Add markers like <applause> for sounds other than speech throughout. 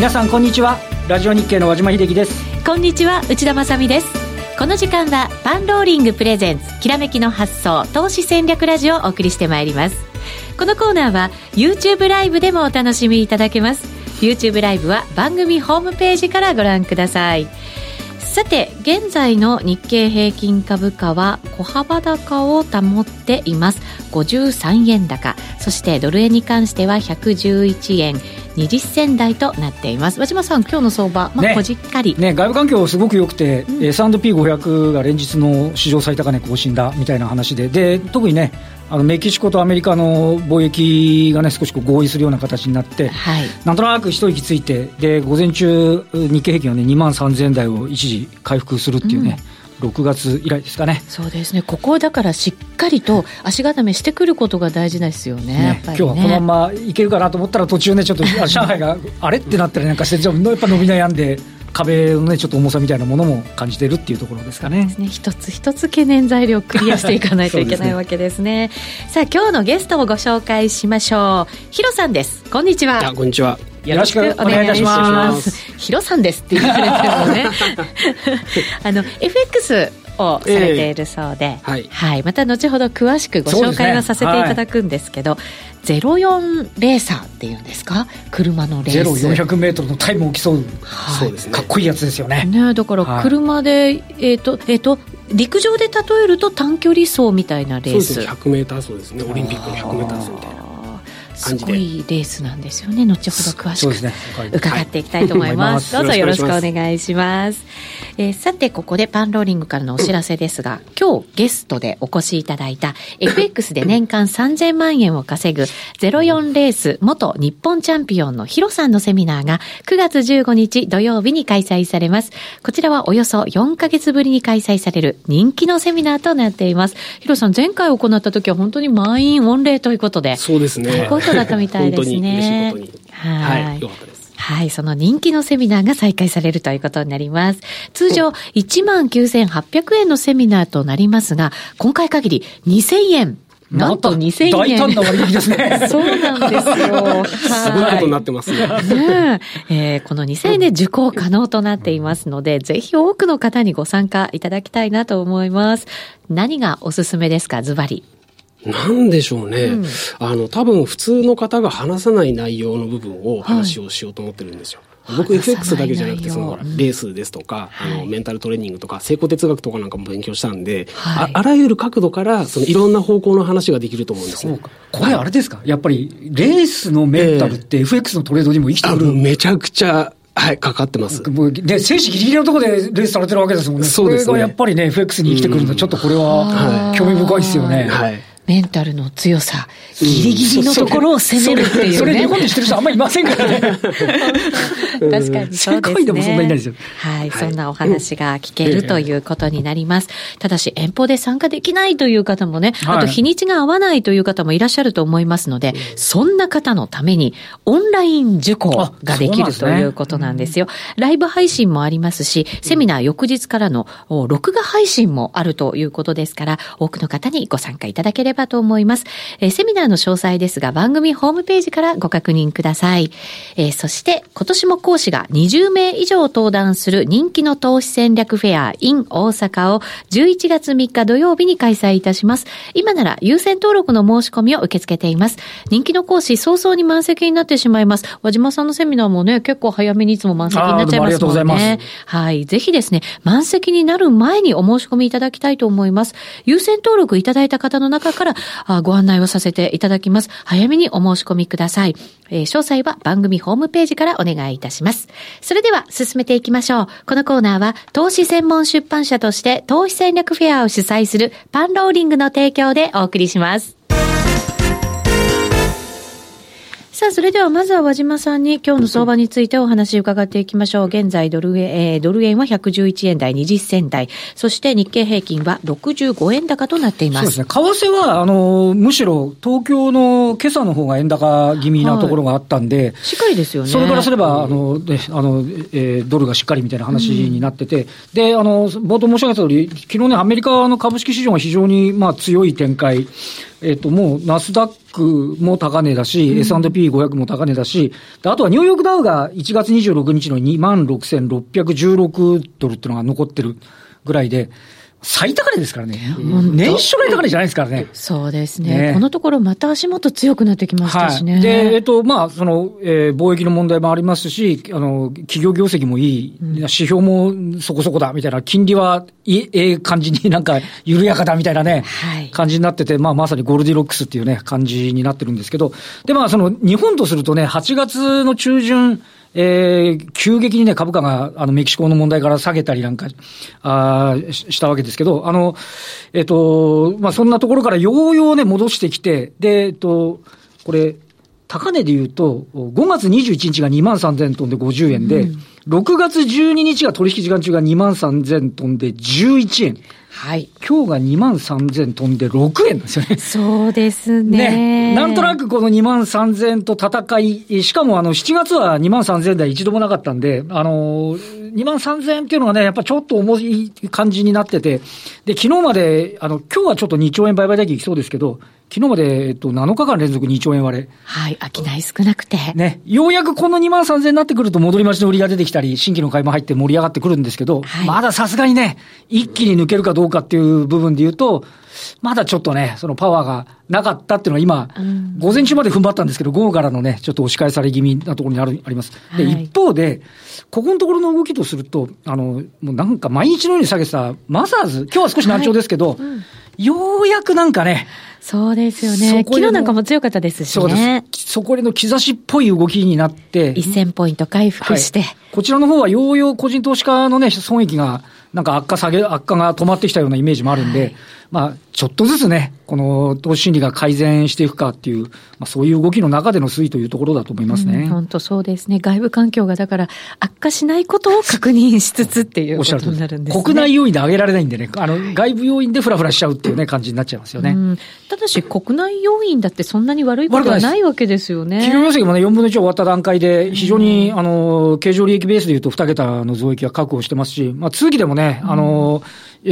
皆さんこんにちは。ラジオ日経の和島秀樹です。こんにちは内田まさです。この時間はパンローリングプレゼンツきらめきの発想投資戦略ラジオをお送りしてまいります。このコーナーは YouTube ライブでもお楽しみいただけます。YouTube ライブは番組ホームページからご覧ください。さて現在の日経平均株価は小幅高を保っています。53円高。そしてドル円に関しては111円。20銭台となっています。和島さん今日の相場、まあ、こじっかり、ね、外部環境すごく良くて、うん、S&P500 が連日の史上最高値更新だみたいな話で。で特にねあのメキシコとアメリカの貿易が、ね、少しこう合意するような形になって、はい、なんとなく一息ついてで午前中、日経平均は、ね、2万3000円台を一時回復するっていうね、うん、6月以来ですかね。そうですね、ここだからしっかりと足固めしてくることが大事ですよね、ねね。今日はこのままいけるかなと思ったら、途中ね、ちょっと上海があれってなったりなんかして、やっぱ伸び悩んで。壁のねちょっと重さみたいなものも感じているっていうところですかね。ね。一つ一つ懸念材料をクリアしていかないといけないわけですね。さあ今日のゲストをご紹介しましょう。ヒロさんです。こんにちは。こんにちは。よろしくお願いいたします。ヒロさんですって言われてるのね。<laughs> あの FX をされているそうで、えー、はい、はい、また後ほど詳しくご紹介はさせていただくんですけど、ゼロ四レーサーっていうんですか？車のレース。ゼロ四百メートルのタイムを競う、はい、そうですね。かっこいいやつですよね。ねだから車で、はい、えっ、ー、とえっ、ー、と陸上で例えると短距離走みたいなレース。そうですね。100メーター走ですね。オリンピックの100メーター走みたいなすごいレースなんですよね。後ほど詳しく、ね、伺っていきたいと思います、はい、どうぞよろしくお願いします。えー、さてここでパンローリングからのお知らせですが今日ゲストでお越しいただいた FX で年間3000万円を稼ぐ04レース元日本チャンピオンのヒロさんのセミナーが9月15日土曜日に開催されます。こちらはおよそ4ヶ月ぶりに開催される人気のセミナーとなっています。ヒロさん前回行った時は本当に満員御礼ということでそうですねだったみたいですね。はい。はい。よかったです。はい、その人気のセミナーが再開されるということになります。通常19,800円のセミナーとなりますが、今回限り2000円なんと2000円。大胆な割引ですね。そうなんですよ。<laughs> すごいことになってますね。ねえー、この2000円で受講可能となっていますので、ぜひ多くの方にご参加いただきたいなと思います。何がおすすめですか、ズバリ。なんでしょうね、うん、あの、多分普通の方が話さない内容の部分を話をしようと思ってるんですよ。はい、僕 FX だけじゃなくて、その、レースですとか、あの、メンタルトレーニングとか、成功哲学とかなんかも勉強したんで、はい、ああらゆる角度から、そのいろんな方向の話ができると思うんですね。これあれですか、やっぱり、レースのメンタルって FX のトレードにも生きてくる、えー、めちゃくちゃはい、かかってます。もう、ね、生死ギリギリのところでレースされてるわけですもんね。そうですね。それがやっぱりね、FX に生きてくるの、ちょっとこれは、興味深いですよね。はい。メンタルの強さ、ギリギリのところを攻めるっていうね。それ日本でしてる人あんまりいませんからね。<laughs> 確かにそうですね。でもそんなにないですよ。はい、そんなお話が聞けるということになります。ただし、遠方で参加できないという方もね、あと日にちが合わないという方もいらっしゃると思いますので、そんな方のために、オンライン受講ができるということなんですよ。ライブ配信もありますし、セミナー翌日からの録画配信もあるということですから、多くの方にご参加いただければばと思います。えー、セミナーの詳細ですが番組ホームページからご確認ください。えー、そして今年も講師が20名以上登壇する人気の投資戦略フェア in 大阪を11月3日土曜日に開催いたします。今なら優先登録の申し込みを受け付けています。人気の講師早々に満席になってしまいます。和島さんのセミナーもね、結構早めにいつも満席になっちゃいますもんね。はい。ぜひですね、満席になる前にお申し込みいただきたいと思います。優先登録いただいた方の中からあご案内をさせていただきます。早めにお申し込みください。えー、詳細は番組ホームページからお願いいたします。それでは進めていきましょう。このコーナーは投資専門出版社として投資戦略フェアを主催するパンローリングの提供でお送りします。さあ、それではまずは和島さんに今日の相場についてお話を伺っていきましょう。現在ドル円、えー、ドル円は111円台20銭台、そして日経平均は65円高となっています。そうですね。為替は、あの、むしろ東京の今朝の方が円高気味なところがあったんで、はい、しっかりですよね。それからすれば、あの、であの、えー、ドルがしっかりみたいな話になってて、うん、で、あの、冒頭申し上げた通り、昨日ね、アメリカの株式市場が非常に、まあ、強い展開、えっ、と、もう、ナスダックも高値だし、うん、S&P500 も高値だし、あとはニューヨークダウが1月26日の26,616ドルっていうのが残ってるぐらいで、最高値ですからね。年初来高値じゃないですからね。そうですね。ねこのところまた足元強くなってきましたしね。はい、で、えっと、まあ、その、えー、貿易の問題もありますし、あの、企業業績もいい、うん、指標もそこそこだ、みたいな、金利はいい、ええ感じになんか緩やかだ、みたいなね、はい、感じになってて、まあ、まさにゴールディロックスっていうね、感じになってるんですけど、で、まあ、その、日本とするとね、8月の中旬、えー、急激にね、株価が、あの、メキシコの問題から下げたりなんか、あしたわけですけど、あの、えっ、ー、と、まあ、そんなところからようようね、戻してきて、で、えっ、ー、と、これ、高値で言うと、5月21日が2万3000トンで50円で、うん、6月12日が取引時間中が2万3000トンで11円。はい。今日が2万3000飛んで6円ですよね。そうですね。ね。なんとなくこの2万3000と戦い、しかもあの7月は2万3000台一度もなかったんで、あの、2万3000っていうのがね、やっぱちょっと重い感じになってて、で、昨日まで、あの、今日はちょっと2兆円売買代金いきそうですけど、昨日まで、えっと、7日間連続2兆円割れ。はい、商い少なくて。ね。ようやくこの2万3000になってくると戻り待ちの売りが出てきたり、新規の買いも入って盛り上がってくるんですけど、はい、まださすがにね、一気に抜けるかどうかっていう部分で言うと、まだちょっとね、そのパワーがなかったっていうのは今、うん、午前中まで踏ん張ったんですけど、午後からのね、ちょっと押し返され気味なところにあるあります。で、はい、一方で、ここのところの動きとすると、あの、もうなんか毎日のように下げてたマザーズ、今日は少し難聴ですけど、はいうんようやくなんかね、そうですよね。昨日なんかも強かったですしね。そうです。そこでの兆しっぽい動きになって。1000ポイント回復して、はい、こちらの方はようよう個人投資家のね、損益が、なんか悪化下げ、悪化が止まってきたようなイメージもあるんで、はい、まあ、ちょっとずつね、この投資心理が改善していくかっていう、まあ、そういう動きの中での推移というところだと思いますね。本、当、そうですね。外部環境がだから悪化しないことを確認しつつっていうことになるんですね。国内要因で上げられないんでね、あの、外部要因でフラフラしちゃうっていうね、感じになっちゃいますよね。ただし、国内要因だってそんなに悪いことはないわけですよね。企業業績もね、4分の1終わった段階で、非常に、あの、経常利益ベースでいうと2桁の増益は確保してますし、まあ、通期でもね、あの、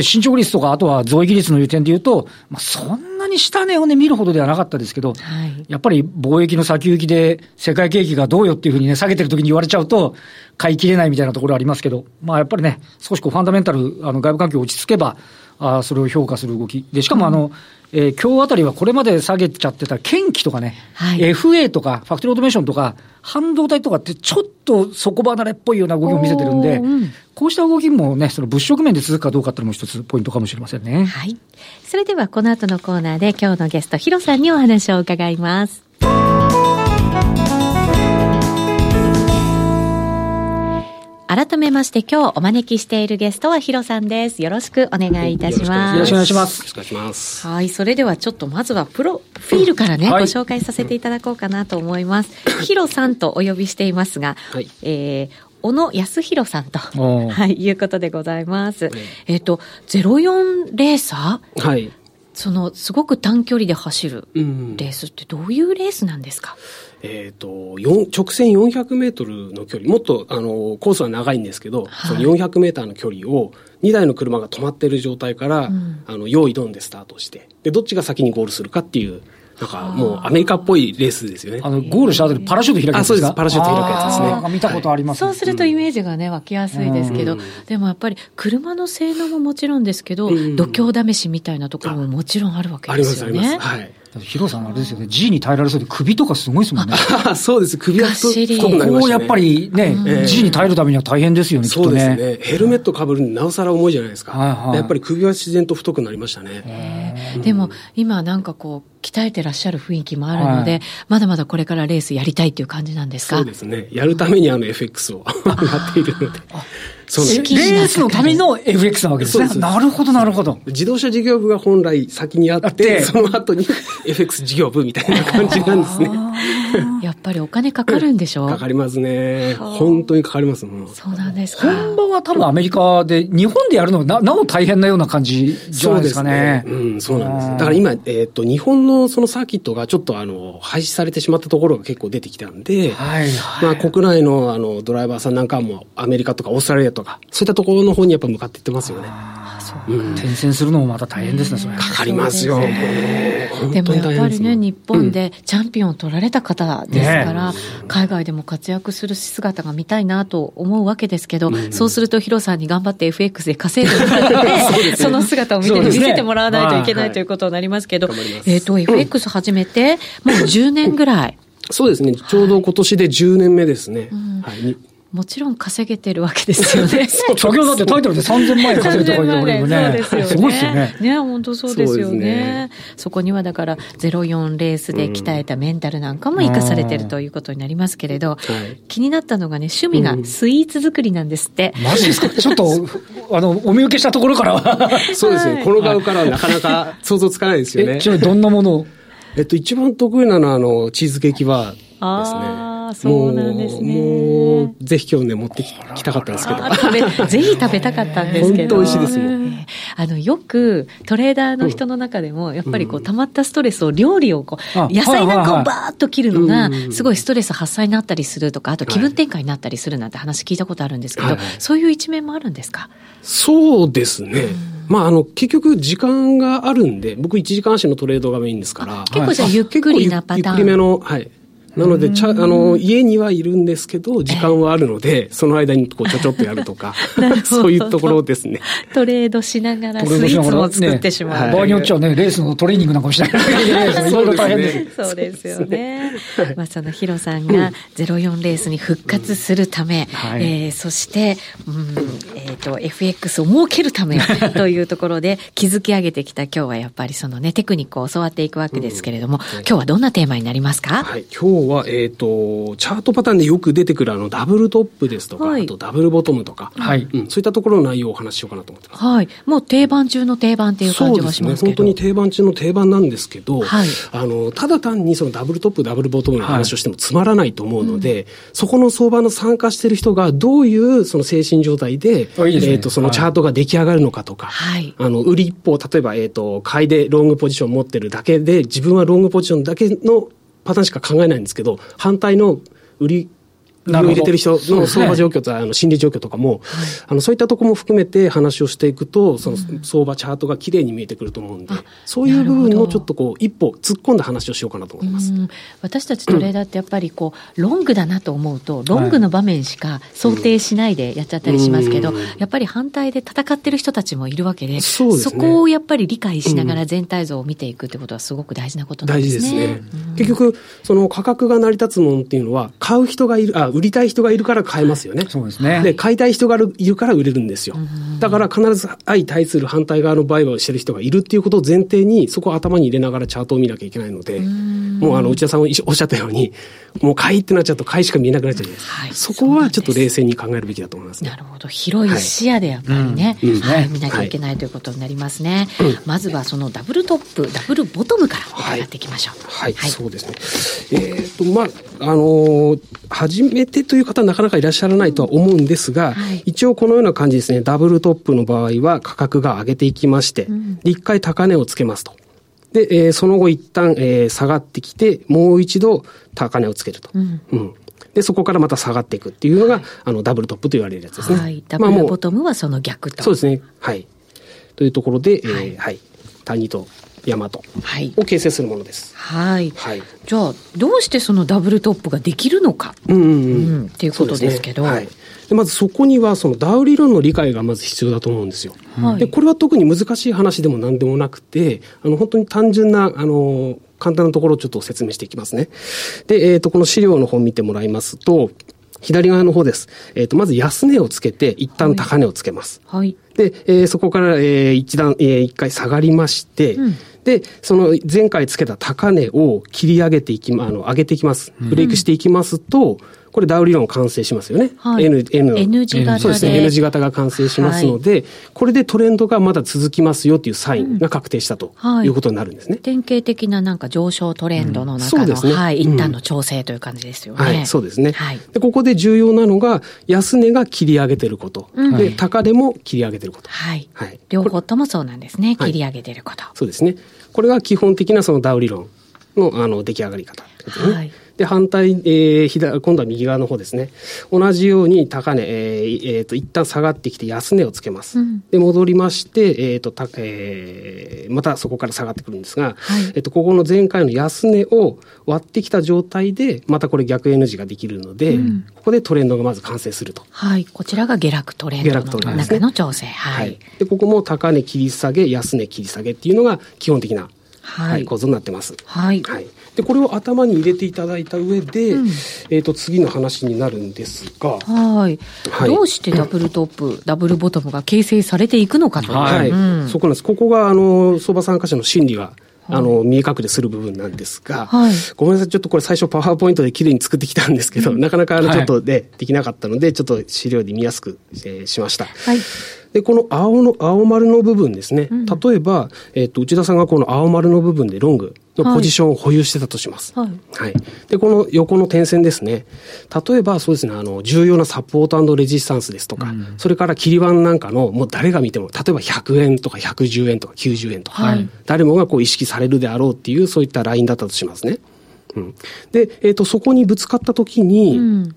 進捗率とか、あとは増益率のいう点でいうと、まあ、そんなに下値をね、見るほどではなかったですけど、はい、やっぱり貿易の先行きで世界景気がどうよっていうふうにね、下げてる時に言われちゃうと、買い切れないみたいなところありますけど、まあやっぱりね、少しこうファンダメンタル、あの外部環境落ち着けば、あそれを評価する動き。で、しかもあの、うんえー、今日あたりはこれまで下げちゃってた建機とかね、はい、FA とかファクトリーオートメーションとか、半導体とかってちょっと底離れっぽいような動きを見せてるんで、うん、こうした動きもね、その物色面で続くかどうかっていうのも一つポイントかもしれませんね。はい。それではこの後のコーナーで今日のゲスト、ヒロさんにお話を伺います。改めまして今日お招きしているゲストはヒロさんです。よろしくお願いいたします。よろしくお願いします。よろしくお願いします。はい。それではちょっとまずはプロフィールからね、はい、ご紹介させていただこうかなと思います。<laughs> ヒロさんとお呼びしていますが、はい、えー、小野康弘さんと、はい、いうことでございます。えっ、ー、と、04レーサー？はい。その、すごく短距離で走るレースってどういうレースなんですか、うんえっ、ー、と、直線400メートルの距離、もっと、あの、コースは長いんですけど、はい、その400メーターの距離を2台の車が止まっている状態から、うん、あの、用意ドンでスタートして、で、どっちが先にゴールするかっていう、なんかもうアメリカっぽいレースですよね。あの、ゴールした後にパラシュート開くやつですか？パラシュート開くやつですね。見たことあります、そうするとイメージがね、湧きやすいですけど、でもやっぱり車の性能ももちろんですけど、度胸試しみたいなところももちろんあるわけですよね。あります、あります。はい。ヒロさんあれですよね、G に耐えられそうで首とかすごいですもんね。<laughs> そうです、首は太くなりました、ね、ここやっぱりね、うん、G に耐えるためには大変ですよね、そうですね。ヘルメットかぶるのなおさら重いじゃないですか。はいはい、やっぱり首は自然と太くなりましたね。でも、今なんかこう、鍛えてらっしゃる雰囲気もあるので、はい、まだまだこれからレースやりたいっていう感じなんですか？そうですね。やるためにあの FX を <laughs> やっているので。そうレースのための FX なわけですね。なるほど、なるほど。自動車事業部が本来先にあって、その後に <laughs> FX 事業部みたいな感じなんですね。やっぱりお金かかるんでしょ？うかかりますね。本当にかかりますもん。そうなんですか。本場は多分アメリカで、日本でやるのはななお大変なような感じじゃないですかね。うねうん、そうなんです。だから今、えっ、ー、と、日本のそのサーキットがちょっとあの、廃止されてしまったところが結構出てきたんで、はい、はい、まあ国内のあの、ドライバーさんなんかもアメリカとかオーストラリアとか、そういったところの方にやっぱ向かっていってますよね。転戦するのもまた大変ですね、それ。かかりますよ。でもやっぱりね、日本でチャンピオンを取られた方ですから、海外でも活躍する姿が見たいなと思うわけですけど、そうするとヒロさんに頑張って FX で稼いでもらって、その姿を見て、見せてもらわないといけないということになりますけど、えっと、FX 始めて、もう10年ぐらい。そうですね。ちょうど今年で10年目ですね。はい。もちろん稼げてるわけですよね。先ほどだってタイトルで3000万円稼げてるわけでね。そうですよね。すごいですよね。ね、本当そうですよね。そこにはだから04レースで鍛えたメンタルなんかも生かされてるということになりますけれど、気になったのがね、趣味がスイーツ作りなんですって。マジですか？<laughs> ちょっと、あの、お見受けしたところからは。<laughs> そうですね。この顔からはなかなか <laughs> 想像つかないですよね。ちなみにどんなものを？えっと、一番得意なのは、あの、チーズケーキバーですね。そうなんですね。もう、ぜひ今日ね、持ってきたかったんですけど。ぜひ食べたかったんですけど。本当美味しいですもん。あの、よく、トレーダーの人の中でも、やっぱりこう、溜まったストレスを料理をこう、野菜なんかをバーッと切るのが、すごいストレス発散になったりするとか、あと気分転換になったりするなんて話聞いたことあるんですけど、そういう一面もあるんですか？そうですね。まあ、あの、結局、時間があるんで、僕1時間足のトレードがメインですから。結構じゃあゆっくりなパターン。ゆっくりめの、はい。なので、ちゃ、あの、家にはいるんですけど、時間はあるので、その間にこうちょちょっとやるとか、<laughs> そういうところですね。トレードしながらスイーツも作ってしまう。場合によっちゃね、レースのトレーニングなんかもしないといけない。いろいろ大変です。そうですよね。まあ、そのヒロさんが04レースに復活するため、えそして、うん、えっと、FX を設けるためというところで <laughs> 築き上げてきた今日はやっぱりそのね、テクニックを教わっていくわけですけれども、今日はどんなテーマになりますか？はい、今日は、えっ、と、チャートパターンでよく出てくるあのダブルトップですとか、はい、あとダブルボトムとか、はい、うん、そういったところの内容をお話ししようかなと思ってます。はい。もう定番中の定番っていう感じがしますけど。そうですね。本当に定番中の定番なんですけど、はい、あの、ただ単にそのダブルトップ、ダブルボトムの話をしてもつまらないと思うので、はいうん、そこの相場の参加している人がどういうその精神状態で、いいでね、えっ、ー、と、そのチャートが出来上がるのかとか、はい、あの、売り一方、例えば、えっ、ー、と、買いでロングポジションを持ってるだけで、自分はロングポジションだけのパターンしか考えないんですけど、反対の売り入れてる人の相場状況と、あの心理状況とかも、あのそういったところも含めて話をしていくと、その相場チャートがきれいに見えてくると思うんで、そういう部分をちょっとこう、一歩突っ込んだ話をしようかなと思います。私たちトレーダーってやっぱりこう、ロングだなと思うと、ロングの場面しか想定しないでやっちゃったりしますけど、やっぱり反対で戦ってる人たちもいるわけで、そそこをやっぱり理解しながら全体像を見ていくってことはすごく大事なことなんですね。大事ですね。結局、その価格が成り立つものっていうのは、買う人がいる、あ、売りたい人がいるから買えますよね。そうですね。で、買いたい人がいるから売れるんですよ。だから必ず相対する反対側の売買をしてる人がいるっていうことを前提に、そこを頭に入れながらチャートを見なきゃいけないので、もうあの、内田さんおっしゃったように、もう買いってなっちゃうと買いしか見えなくなっちゃうじゃないですか。はい、そこはちょっと冷静に考えるべきだと思います、ね、なるほど。広い視野でやっぱりね、はい、はい、見なきゃいけないということになりますね。はい、まずはそのダブルトップ、ダブルボトムから伺っていきましょう。はい、はい、そうですね。えっ、と、まあ、あのー、初めてという方はなかなかいらっしゃらないとは思うんですが、一応このような感じですね、ダブルトップの場合は価格が上げていきまして、うん、一回高値をつけますと。で、えー、その後一旦、えー、下がってきて、もう一度高値をつけると。うん、うんで、そこからまた下がっていくっていうのが、はい、あの、ダブルトップと言われるやつですね。はい。ダブルボトムはその逆と。そうですね。はい。というところで、はい、えー、はい。谷と山とを形成するものです。はい。はい。じゃあ、どうしてそのダブルトップができるのか？うんうんうん。うん、っていうことですけど。ね、はい。でまずそこにはそのダウ理論の理解がまず必要だと思うんですよ。はい、でこれは特に難しい話でも何でもなくてあの本当に単純なあの簡単なところをちょっと説明していきますね。で、えっ、ー、とこの資料の方見てもらいますと左側の方です。えっ、ー、とまず安値をつけて一旦高値をつけます。はい。で、えー、そこから、えー、一段、えー、一回下がりまして、うんで、その前回つけた高値を切り上げていき、ま、あの、上げていきます。ブレイクしていきますと、これダウ理論完成しますよね。はい、N、N、N 字型そうですね。N 字型が完成しますので、はい、これでトレンドがまだ続きますよっていうサインが確定したということになるんですね。うんはい、典型的ななんか上昇トレンドの中の、うん、ね、はい、一旦の調整という感じですよね。はい、そうですね。はい、でここで重要なのが、安値が切り上げてること。うん、で、高値も切り上げてること。はい。はい、両方ともそうなんですね。切り上げてること。そうですね。これが基本的なそのダウ理論のあの出来上がり方、ね、はい。で、反対、えー、左、今度は右側の方ですね。同じように高値、えー、えー、と、一旦下がってきて安値をつけます。うん、で、戻りまして、えっ、ー、と、た、えー、またそこから下がってくるんですが、はい、えっ、と、ここの前回の安値を割ってきた状態で、またこれ逆 N 字ができるので、うん、ここでトレンドがまず完成すると。はい。こちらが下落トレンドの中の調整。はい。で、ここも高値切り下げ、安値切り下げっていうのが基本的な、はい、構造になってます。はい。はいでこれを頭に入れていただいた上で、うん、えっ、と次の話になるんですが、はい、はい、どうしてダブルトップ、<laughs> ダブルボトムが形成されていくのかと。はい、うん、そこなんです。ここがあの相場参加者の心理があの、見え隠れする部分なんですが、はい、ごめんなさい、ちょっとこれ最初パワーポイントで綺麗に作ってきたんですけど、うん、なかなかあの、ちょっとで、はい、できなかったので、ちょっと資料で見やすく、えー、しました。はい。で、この青の、青丸の部分ですね。うん、例えば、えっ、ー、と、内田さんがこの青丸の部分でロングのポジションを保有してたとします。はい。はい。で、この横の点線ですね。例えば、そうですね、あの、重要なサポートレジスタンスですとか、うん、それから切り板なんかの、もう誰が見ても、例えば100円とか110円とか90円とか、はい、誰もがこう意識されるであろうっていう、そういったラインだったとしますね。うん。で、えっ、ー、と、そこにぶつかった時に、うん、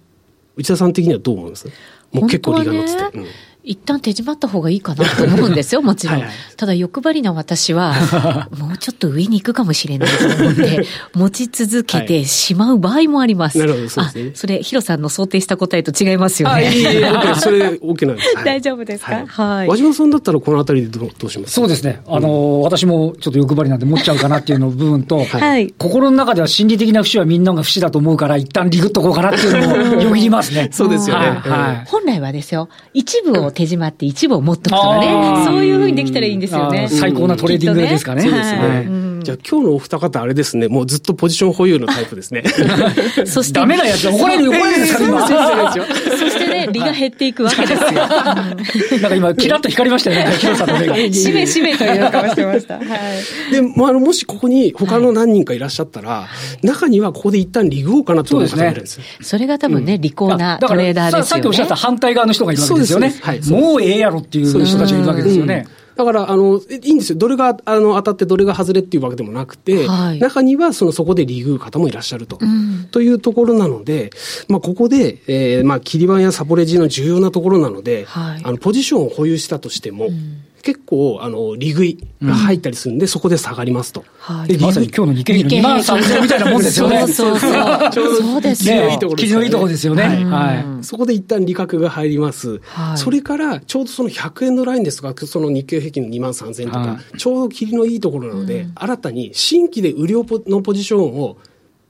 内田さん的にはどう思います？もう結構利が乗ってて。うん一旦手締まった方がいいかなと思うんですよ、<laughs> もちろん。はいはい、ただ欲張りな私は、<laughs> もうちょっと上に行くかもしれないと思って、持ち続けてしまう場合もあります。なるほど、そうですね。それ、ヒロさんの想定した答えと違いますよね。あ、いい、いい、それ、OK なんです。<laughs> 大丈夫ですか？はい。和島さんだったらこのあたりでどうどうします？そうですね。あの、私もちょっと欲張りなんで持っちゃうかなっていうの部分と、はい。心の中では心理的な節はみんなが節だと思うから、一旦リグっとこうかなっていうのもよぎりますね。そうですよね。はい。本来はですよ、一部を手仕舞って一部部を持っとくとかね、そういうふうにできたらいいんですよね。最高なトレーディングですかね。そうですね。じゃあ今日のお二方あれですね、もうずっとポジション保有のタイプですね。<laughs> そして。ダメなやつ怒れる怒れるですか、そしてね、利が減っていくわけですよ。<laughs> なんか今、キラッと光りましたよね、ヒロさんの目が。<laughs> しめしめという顔してました。はい。で、まあ、もしここに他の何人かいらっしゃったら、中にはここで一旦利食おうかなと思う方がいるんですそれが多分ね、利口なトレーダーですよね。さっきおっしゃった反対側の人がいるわけですよね。もうええやろっていう人たちがいるわけですよね。だから、あの、いいんですよ。どれが、あの、当たってどれが外れっていうわけでもなくて、はい、中には、その、そこでリグう方もいらっしゃると。うん、というところなので、まあ、ここで、えー、まあ、切り板やサポレジの重要なところなので、はい、あの、ポジションを保有したとしても、うん結構、あの、利食いが入ったりするんで、うん、そこで下がりますと。はい。まさに今日の日経平均の2万3000みたいなもんですよね。そうそうそう。<laughs> ちょうど、そうですね。いいところです、ね。生のいいところですよね。はい。はい、そこで一旦利確が入ります。はい。それから、ちょうどその100円のラインですとか、その日経平均の2万3000とか、はい、ちょうど切りのいいところなので、うん、新たに新規で売りのポジションを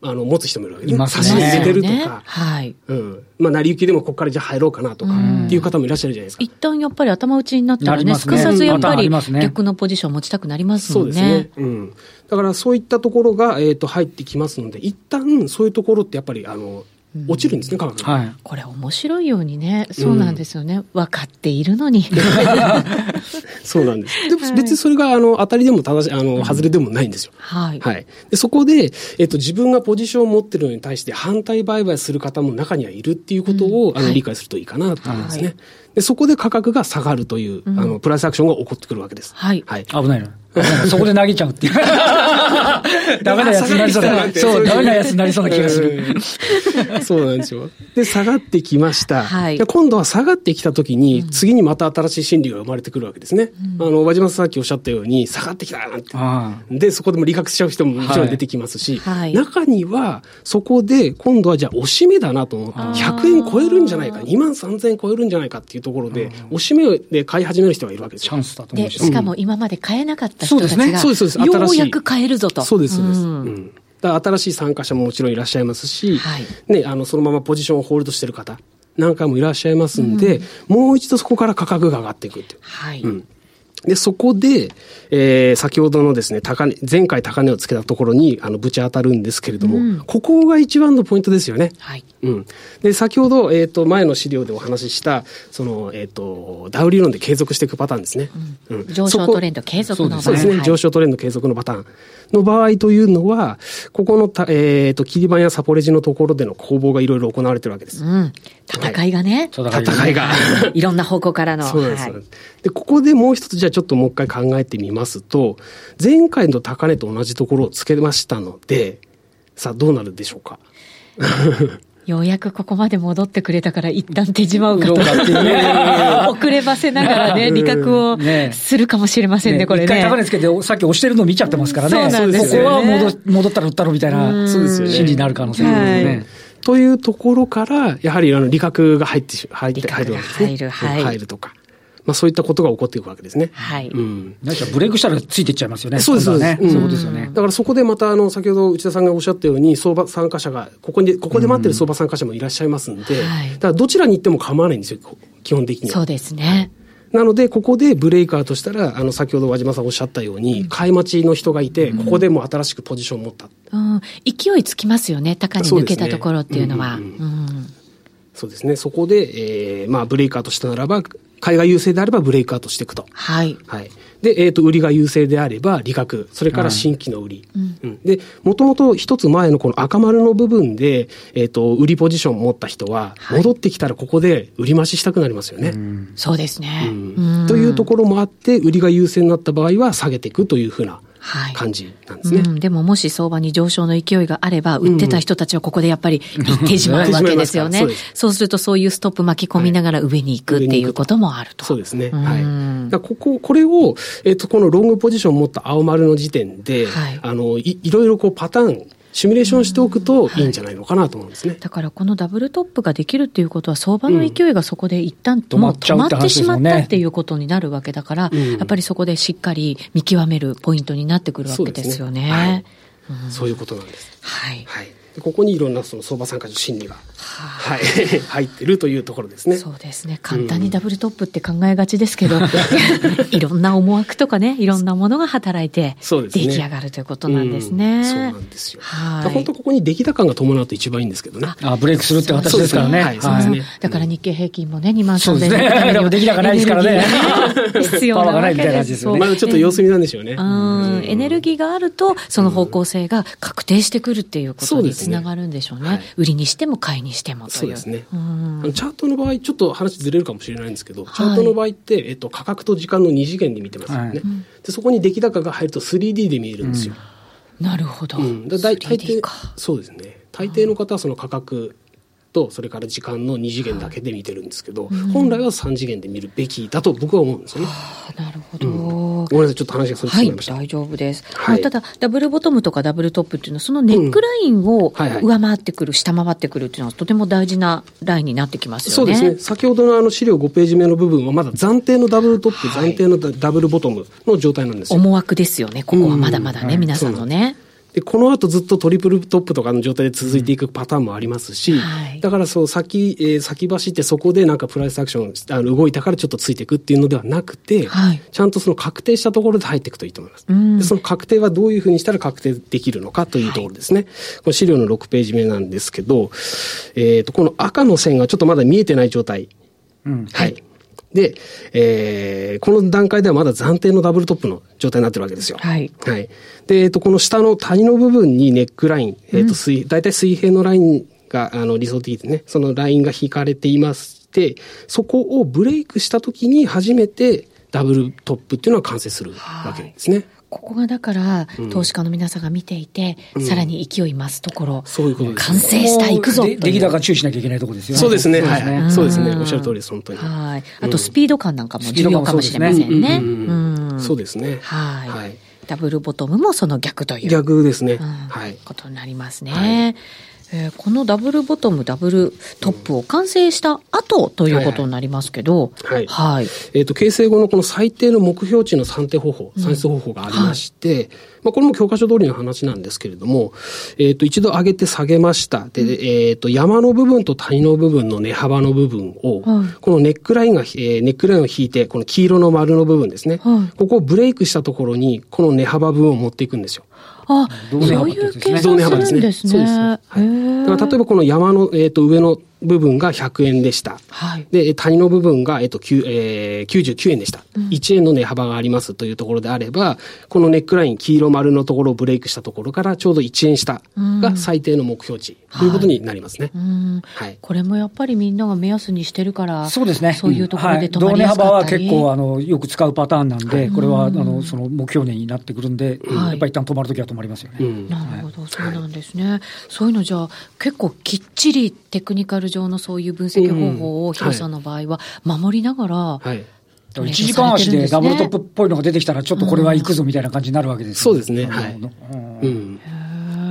あの、持つ人もいるわけです。ね。差し入れてるとか。はい。うん。まあ、成り行きでもここからじゃあ入ろうかなとか、っていう方もいらっしゃるじゃないですか。一旦やっぱり頭打ちになったらね、すかさずやっぱり逆のポジション持ちたくなりますもんね。そうですね。うん。だからそういったところが、えっ、と、入ってきますので、一旦そういうところってやっぱり、あの、落ちるんですね、価格はい。これ面白いようにね、そうなんですよね。うん、分かっているのに。<laughs> そうなんです。でも別にそれが、あの、当たりでも正しい、あの、外れでもないんですよ。はい。はい。で、そこで、えっと、自分がポジションを持ってるのに対して反対売買する方も中にはいるっていうことを、うん、あの、理解するといいかなと思いますね。はいで、そこで価格が下がるという、うん、あの、プラスアクションが起こってくるわけです。はい。はい。危ないな。そこで投げちゃうっていう。<laughs> <laughs> ダメなやつになりそうだ。そう、ダメなやつになりそうな気がする。そうなんですよ。で、下がってきました。はい、今度は下がってきたときに、次にまた新しい心理が生まれてくるわけですね。うん、あの、和島さんさっきおっしゃったように、下がってきたなんて。で、そこでも利確しちゃう人ももちろん出てきますし、はい、中には、そこで、今度はじゃあ、押し目だなと思って、100円超えるんじゃないか、2万3000円超えるんじゃないかっていうところで、押し目で買い始める人がいるわけですチャンスだと思うし。しかも今まで買えなかった人たちが、そうです、そうです。ようやく買えるぞと。そうです、そうです。うん新しい参加者ももちろんいらっしゃいますし、はい、ね、あの、そのままポジションをホールドしてる方、なんかもいらっしゃいますんで、うん、もう一度そこから価格が上がっていくっていう。はい。うんで、そこで、えー、先ほどのですね、高値、前回高値をつけたところに、あの、ぶち当たるんですけれども、うん、ここが一番のポイントですよね。はい。うん。で、先ほど、えっ、ー、と、前の資料でお話しした、その、えっ、ー、と、ダウ理論で継続していくパターンですね。うん。うん、上昇トレンド継続のパターン。そうですね、はい、上昇トレンド継続のパターン。の場合というのは、ここのた、えっ、ー、と、切り板やサポレジのところでの攻防がいろいろ行われてるわけです。うん。戦いがね。はい、戦いが。<laughs> いろんな方向からの。そうです。はい、で、ここでもう一つ、じゃあちょっともう一回考えてみますと、前回の高値と同じところをつけましたので、さあどうなるでしょうか？<laughs> ようやくここまで戻ってくれたから一旦手締まうかと。<laughs> 遅ればせながらね、利確をするかもしれませんね、ねこれね。一回高値つけて、さっき押してるの見ちゃってますからね。そうなんですここは戻戻ったら売ったろみたいな。心理になる可能性がありますね。というところから、やはりあの利確が入って入って入るわけですね。入る、はい、入るとか。まあ、そういったことが起こっていくわけですね。はい。うん。何かブレイクしたらついていっちゃいますよね。そうです、そうです。そういうことですよね。だからそこでまた、あの、先ほど内田さんがおっしゃったように、相場参加者が、ここに、ここで待ってる相場参加者もいらっしゃいますんで、はい、だからどちらに行っても構わないんですよ、基本的には。そうですね。なので、ここでブレイカーとしたら、あの、先ほど和島さんおっしゃったように、買い待ちの人がいて、ここでも新しくポジションを持った。うん、勢いつきますよね、高に抜けたところっていうのは。そうですね。そこで、えー、まあ、ブレイカーとしたならば、買いが優勢であればブレイクアウトしていくと。はい。はい。で、えっ、ー、と、売りが優勢であれば利確、それから新規の売り。うん、うん、で、もともと一つ前のこの赤丸の部分で、えっ、ー、と、売りポジションを持った人は、戻ってきたらここで売り増ししたくなりますよね。そうですね、うん。というところもあって、売りが優勢になった場合は下げていくというふうな。感じなんですね、はいうん、でももし相場に上昇の勢いがあれば、売ってた人たちはここでやっぱり <laughs> 行ってしまうわけですよね。そうするとそういうストップ巻き込みながら上に行くっていうこともあると。そうですね。はい。ここ、これを、えっ、ー、と、このロングポジションを持った青丸の時点で、はい、あのい、いろいろこうパターン、シミュレーションしておくとい。いんじゃないのかなと思うんですね、はい、だからこのダブルトップができるっていうことは相場の勢いがそこで一旦、止ま止まってしまったっていうことになるわけだから、うん、やっぱりそこでしっかり見極めるポイントになってくるわけですよね。そう、い。うことなんです。はい。はい。ここにいろんなその相場参加の心理が、はい、<laughs> 入ってるというところですね。そうですね。簡単にダブルトップって考えがちですけど、うん、いろんな思惑とかね、いろんなものが働いて、出来上がるということなんですね。そうなんですよ。はい。本当ここに出来高が伴うと一番いいんですけどね。あ、ブレイクするって形ですからね。はい、そうですね。だから日経平均もね、2万3000円。ね。<laughs> でも出来高ないですからね。必要なわけですよね。まだちょっと様子見なんでしょうね。うん。エネルギーがあると、その方向性が確定してくるっていうことにつながるんでしょうね。はい、売りにしても買いにしても。そうですね。チャートの場合、ちょっと話ずれるかもしれないんですけど、チャートの場合って、えっと、価格と時間の2次元で見てますよね。はい、でそこに出来高が入ると 3D で見えるんですよ。うん、なるほど。うん、だ大抵そうですね。大抵の方はその価格とそれから時間の2次元だけで見てるんですけど、はい、本来は3次元で見るべきだと僕は思うんですよね。なるほど、うん、ごめんなさいちょっと話がそれてしまいました、はい、大丈夫です、はい、ただダブルボトムとかダブルトップっていうのはそのネックラインを上回ってくる、下回ってくるっていうのはとても大事なラインになってきますよね。そうですね。先ほどのあの資料5ページ目の部分はまだ暫定のダブルトップ、暫定のダブルボトムの状態なんですよ。思惑ですよね。ここはまだまだね、皆さんのね。で、この後ずっとトリプルトップとかの状態で続いていくパターンもありますし、はい、だからそう、先、えー、先走ってそこでなんかプライスアクション、あの動いたからちょっとついていくっていうのではなくて、はい、ちゃんとその確定したところで入っていくといいと思います。でその確定はどういうふうにしたら確定できるのかというところですね。はい、この資料の6ページ目なんですけど、えっ、ー、と、この赤の線がちょっとまだ見えてない状態。うん、はい。で、えー、この段階ではまだ暫定のダブルトップの状態になってるわけですよ。はい。はい。で、えっ、ー、と、この下の谷の部分にネックライン、えっ、ー、と、水、大体水平のラインが、あの、理想的でね、そのラインが引かれていまして、そこをブレイクした時に初めてダブルトップっていうのは完成するわけですね。はいここがだから、投資家の皆さんが見ていて、うん、さらに勢い増すところ、そういうこと完成した、いくぞ出来高注意しなきゃいけないところですよね。そうですね。はい。そうですね。おっしゃる通りです、本当に。はい。あと、スピード感なんかも重要かもしれませんね。そうですね。はい。ダブルボトムもその逆という。逆ですね。はい。ことになりますね。えー、このダブルボトム、ダブルトップを完成した後ということになりますけど、はい。はい、えっ、ー、と、形成後のこの最低の目標値の算定方法、算出方法がありまして、うんはい、まあ、これも教科書通りの話なんですけれども、えっ、ー、と、一度上げて下げました。で、うん、えっ、と、山の部分と谷の部分の値幅の部分を、はい、このネックラインが、えー、ネックラインを引いて、この黄色の丸の部分ですね。はい、ここをブレイクしたところに、この値幅部分を持っていくんですよ。あ、そういう計算するんですね。そうです。はい。だから例えばこの山の、えっ、ー、と、上の部分が100円でした。はい。で、谷の部分が、えっと、えー、99円でした、うん。1円の値幅がありますというところであれば、このネックライン、黄色丸のところをブレイクしたところからちょうど1円下が最低の目標値ということになりますね。はい。これもやっぱりみんなが目安にしてるから、そうですね。そういうところで止まりやすかったり、はい、同値幅は結構、あの、よく使うパターンなんで、これは、あの、その目標値になってくるんで、はい、やっぱり一旦止まるときは止まりますよね。なるほど、そうなんですね。そういうのじゃあ、結構きっちりテクニカル上のそういう分析方法を、ヒロさんの場合は守りながら、はい。1時間足でダブルトップっぽいのが出てきたら、ちょっとこれはいくぞみたいな感じになるわけです、そうですね。はい。うん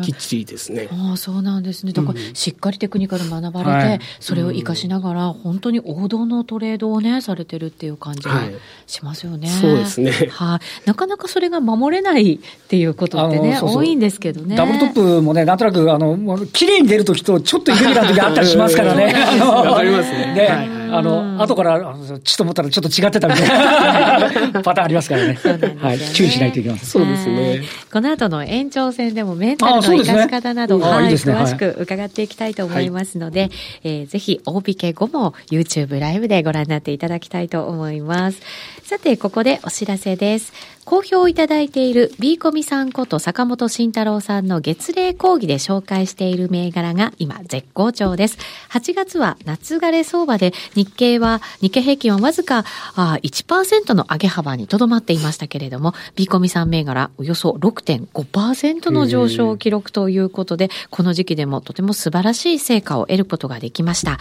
きっちりですね。ああ、そうなんですね。だから、しっかりテクニカル学ばれて、それを活かしながら、本当に王道のトレードをね、されてるっていう感じがしますよね。そうですね。はい。なかなかそれが守れないっていうことってね、多いんですけどね。ダブルトップもね、なんとなく、あの、綺麗に出るときと、ちょっとイレギュラーな時あったりしますからね。わかりますね。ね。あの、後から、ちと思ったらちょっと違ってたみたいな <laughs> パターンありますからね。はい。注意しないといけません。そうですね。この後の延長戦でもメンタルの生かし方など、はい、詳しく伺っていきたいと思いますので、えぜひ、大引け後も YouTube ライブでご覧になっていただきたいと思います。さて、ここでお知らせです。好評いただいている B コミさんこと坂本慎太郎さんの月例講義で紹介している銘柄が今絶好調です。8月は夏枯れ相場で日経は、日経平均はわずかあ1%の上げ幅にとどまっていましたけれども、B コミさん銘柄およそ6.5%の上昇記録ということで、この時期でもとても素晴らしい成果を得ることができました。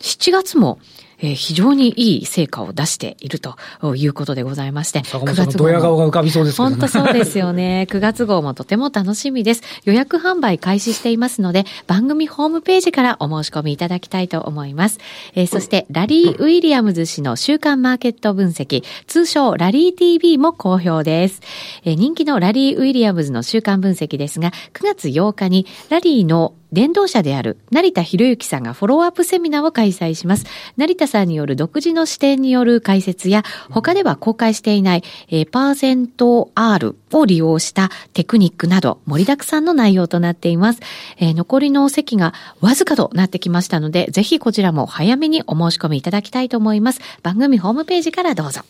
7月もえー、非常にいい成果を出しているということでございまして、9月号。ドヤ顔が浮かびそうですね。本当そうですよね。<laughs> 9月号もとても楽しみです。予約販売開始していますので、番組ホームページからお申し込みいただきたいと思います。えー、そして、ラリー・ウィリアムズ氏の週間マーケット分析、通称ラリー TV も好評です。えー、人気のラリー・ウィリアムズの週間分析ですが、9月8日にラリーの電動車である成田博之さんがフォローアップセミナーを開催します。成田さんによる独自の視点による解説や、他では公開していない、えー、パーセント R を利用したテクニックなど盛りだくさんの内容となっています。えー、残りの席がわずかとなってきましたので、ぜひこちらも早めにお申し込みいただきたいと思います。番組ホームページからどうぞ。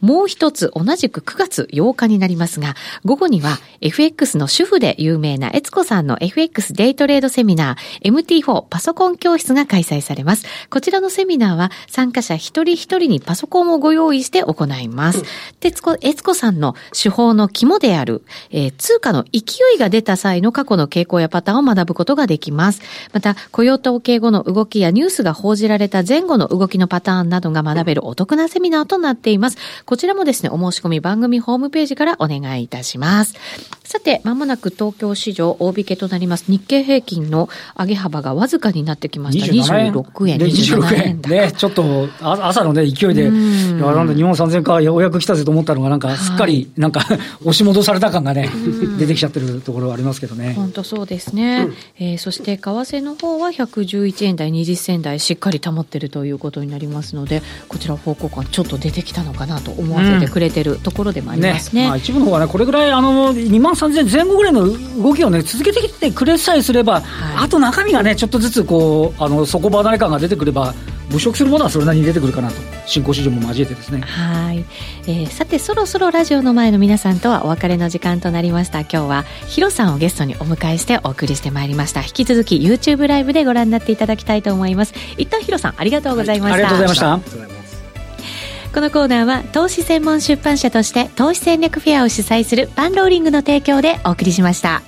もう一つ同じく9月8日になりますが、午後には FX の主婦で有名なエツコさんの FX デイトレードセミナー MT4 パソコン教室が開催されます。こちらのセミナーは参加者一人一人にパソコンをご用意して行います。エツコ、エツコさんの手法の肝である、えー、通貨の勢いが出た際の過去の傾向やパターンを学ぶことができます。また、雇用統計後の動きやニュースが報じられた前後の動きのパターンなどが学べるお得なセミナーとなっています。こちらもですね、お申し込み番組ホームページからお願いいたします。さて、まもなく東京市場大引けとなります。日経平均の上げ幅がわずかになってきました。26円、26円。ね、ちょっと朝のね、勢いで、いや、なんだ、日本3000かようやく来たぜと思ったのが、なんか、すっかり、なんか、押し戻された感がね、出てきちゃってるところありますけどね。本当そうですね。えー、そして、為替の方は111円台、20銭台、しっかり保ってるということになりますので、こちら方向感、ちょっと出てきたのかなと思わせてくれてるところでもありますね。ねまあ、一部の方はね、これぐらい、あの、2万3000前後ぐらいの動きをね、続けてきてくれさえすれば、はい、あと中身がね、ちょっとずつこう、あの、底離れ感が出てくれば、物色するものはそれなりに出てくるかなと新興市場も交えてですね。はい、えー、さてそろそろラジオの前の皆さんとはお別れの時間となりました。今日はヒロさんをゲストにお迎えしてお送りしてまいりました。引き続き YouTube ライブでご覧になっていただきたいと思います。一旦ヒロさんありがとうございました、はい、ありがとうございました。このコーナーは投資専門出版社として投資戦略フェアを主催するパンローリングの提供でお送りしました。